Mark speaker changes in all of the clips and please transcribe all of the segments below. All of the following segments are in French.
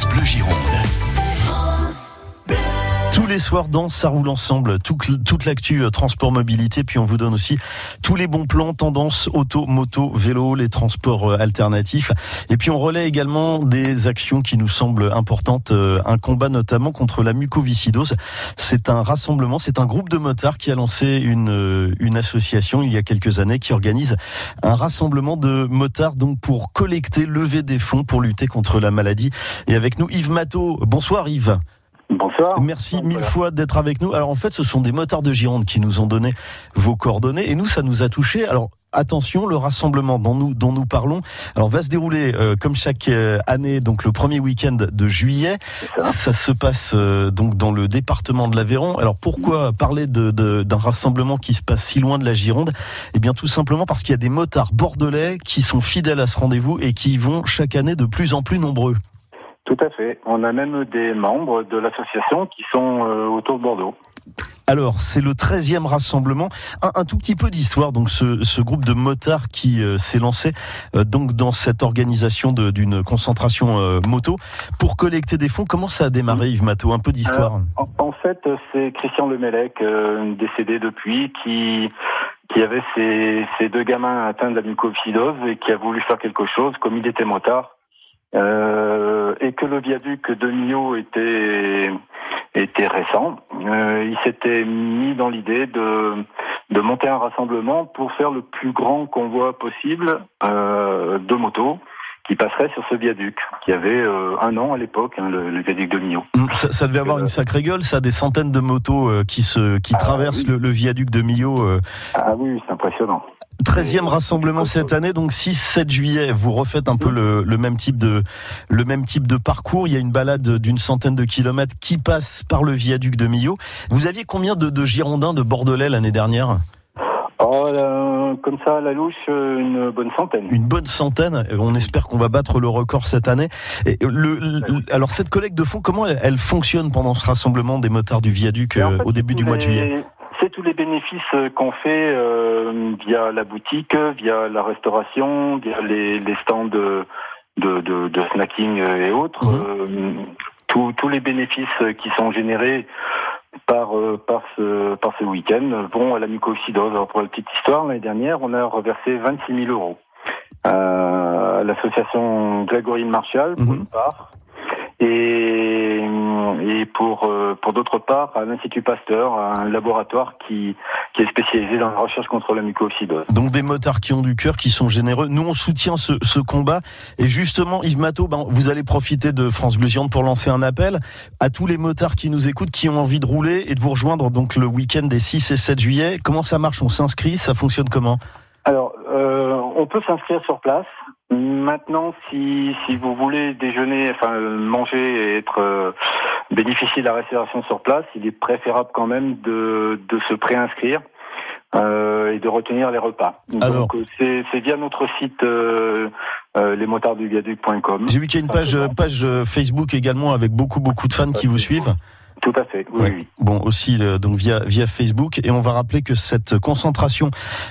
Speaker 1: France Bleu.
Speaker 2: Les soirs dans Ça roule ensemble, tout- toute l'actu euh, transport mobilité, puis on vous donne aussi tous les bons plans, tendances auto, moto, vélo, les transports euh, alternatifs. Et puis on relaie également des actions qui nous semblent importantes, euh, un combat notamment contre la mucoviscidose. C'est un rassemblement, c'est un groupe de motards qui a lancé une, une association il y a quelques années qui organise un rassemblement de motards donc pour collecter, lever des fonds pour lutter contre la maladie. Et avec nous Yves Matteau. Bonsoir Yves.
Speaker 3: Bonsoir.
Speaker 2: Merci mille fois d'être avec nous. Alors en fait, ce sont des motards de Gironde qui nous ont donné vos coordonnées et nous, ça nous a touché. Alors attention, le rassemblement dont nous dont nous parlons, alors va se dérouler euh, comme chaque euh, année, donc le premier week-end de juillet.
Speaker 3: Ça.
Speaker 2: Ça se passe euh, donc dans le département de l'Aveyron. Alors pourquoi parler de- de- d'un rassemblement qui se passe si loin de la Gironde? Eh bien tout simplement parce qu'il y a des motards bordelais qui sont fidèles à ce rendez-vous et qui y vont chaque année de plus en plus nombreux.
Speaker 3: Tout à fait. On a même des membres de l'association qui sont euh, autour de Bordeaux.
Speaker 2: Alors, c'est le 13e rassemblement. Un, un tout petit peu d'histoire. Donc, ce, ce groupe de motards qui euh, s'est lancé euh, donc dans cette organisation d'une concentration euh, moto pour collecter des fonds. Comment ça a démarré, Yves Matteau? Un peu d'histoire.
Speaker 3: En, en fait, c'est Christian Lemelec, euh, décédé depuis, qui qui avait ses, ses deux gamins atteints de la mucoviscidose et qui a voulu faire quelque chose, comme il était motard, euh, et que le viaduc de Millau était était récent. Euh, il s'était mis dans l'idée de de monter un rassemblement pour faire le plus grand convoi possible euh, de motos qui passerait sur ce viaduc, qui avait euh, un an à l'époque, hein, le, le viaduc de Millau.
Speaker 2: Hum, Ça, ça devait avoir une sacrée gueule, ça, des centaines de motos euh, qui se qui
Speaker 3: Ah,
Speaker 2: traversent
Speaker 3: oui.
Speaker 2: le, le viaduc de Millau.
Speaker 3: Ah oui, c'est impressionnant.
Speaker 2: 13e rassemblement cette année, donc 6-7 juillet. Vous refaites un peu le, le même type de le même type de parcours. Il y a une balade d'une centaine de kilomètres qui passe par le viaduc de Millau. Vous aviez combien de, de Girondins de Bordelais l'année dernière?
Speaker 3: Oh, là, comme ça, à la louche, euh, une bonne centaine.
Speaker 2: Une bonne centaine. On espère qu'on va battre le record cette année. Et le, le- alors cette collecte de fonds, comment elle, elle fonctionne pendant ce rassemblement des motards du viaduc
Speaker 3: Et en
Speaker 2: euh,
Speaker 3: fait,
Speaker 2: au début du mois de juillet?
Speaker 3: Tous les bénéfices euh, qu'on fait euh, via la boutique, via la restauration, via les, les stands de, de, de, de snacking euh, et autres.
Speaker 2: Mhm.
Speaker 3: Tous, tous les bénéfices qui sont générés par, euh, par ce, par ce week-end vont à la mucoviscidose. Alors pour la petite histoire, l'année dernière, on a reversé 26 000 euros euh, à l'association Grégory Marshall, pour
Speaker 2: Mhm.
Speaker 3: une part, et, et pour, euh, pour d'autre part à l'Institut Pasteur, un laboratoire qui, qui est spécialisé dans la recherche contre la mucoviscidose.
Speaker 2: Donc des motards qui ont du cœur, qui sont généreux. Nous, on soutient ce, ce combat. Et justement, Yves Matteau, ben, vous allez profiter de France Bleu Gironde pour lancer un appel à tous les motards qui nous écoutent, qui ont envie de rouler et de vous rejoindre donc le week-end des 6 et 7 juillet. Comment ça marche? On s'inscrit? Ça fonctionne comment?
Speaker 3: Alors, on peut s'inscrire sur place. Maintenant, si, si vous voulez déjeuner, enfin manger et être euh, bénéficier de la restauration sur place, il est préférable quand même de, de se préinscrire euh, et de retenir les repas.
Speaker 2: Alors.
Speaker 3: Donc euh, c'est via notre site euh, euh, lesmotardsduviaduc.com.
Speaker 2: J'ai vu qu'il y a une page, page euh, Facebook également avec beaucoup, beaucoup de fans qui vous suivent.
Speaker 3: Tout à fait, oui.
Speaker 2: Bon, aussi euh, donc via via Facebook et on va rappeler que cette concentration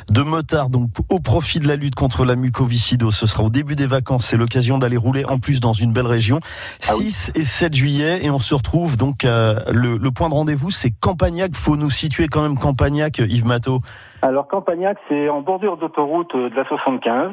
Speaker 2: de motards donc au profit de la lutte contre la mucoviscidose, ce sera au début des vacances, c'est l'occasion d'aller rouler en plus dans une belle région.
Speaker 3: Ah oui.
Speaker 2: 6 et 7 juillet et on se retrouve donc à le, le point de rendez-vous, c'est Campagnac, faut nous situer quand même Campagnac Yves Matteau.
Speaker 3: Alors Campagnac, c'est en bordure d'autoroute euh, de la 75.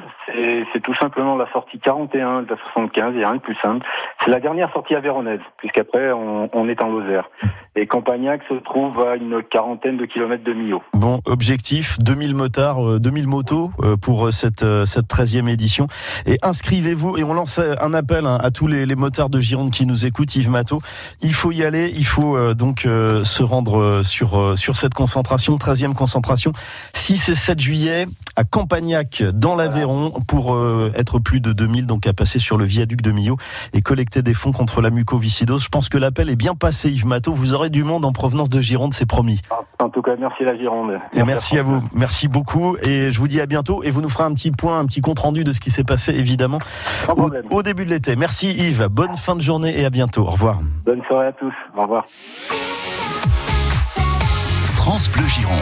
Speaker 3: C'est tout simplement la sortie 41 de la 75. Il n'y a rien de plus simple. C'est la dernière sortie avéronaise, puisqu'après on, on est en Lozère. Et Campagnac se trouve à une quarantaine de kilomètres de Millau.
Speaker 2: Bon, objectif 2000 motards, euh, 2000 motos euh, pour euh, cette euh, cette 13e édition et inscrivez-vous et on lance euh, un appel hein, à tous les, les motards de Gironde qui nous écoutent Yves Matteau. Il faut y aller, il faut euh, donc euh, se rendre euh, sur euh, sur cette concentration, 13e concentration 6 et 7 juillet à Campagnac dans l'Aveyron pour euh, être plus de 2000 donc à passer sur le viaduc de Millau et collecter des fonds contre la mucoviscidose. Je pense que l'appel est bien passé Yves Matteau, vous aurez du monde en provenance de Gironde, c'est promis.
Speaker 3: En tout cas, merci la Gironde.
Speaker 2: Et merci à vous, merci beaucoup et je vous dis à bientôt et vous nous ferez un petit point, un petit compte rendu de ce qui s'est passé évidemment au, au début de l'été. Merci Yves, bonne fin de journée et à bientôt. Au revoir.
Speaker 3: Bonne soirée à tous. Au revoir.
Speaker 1: France Bleu Gironde.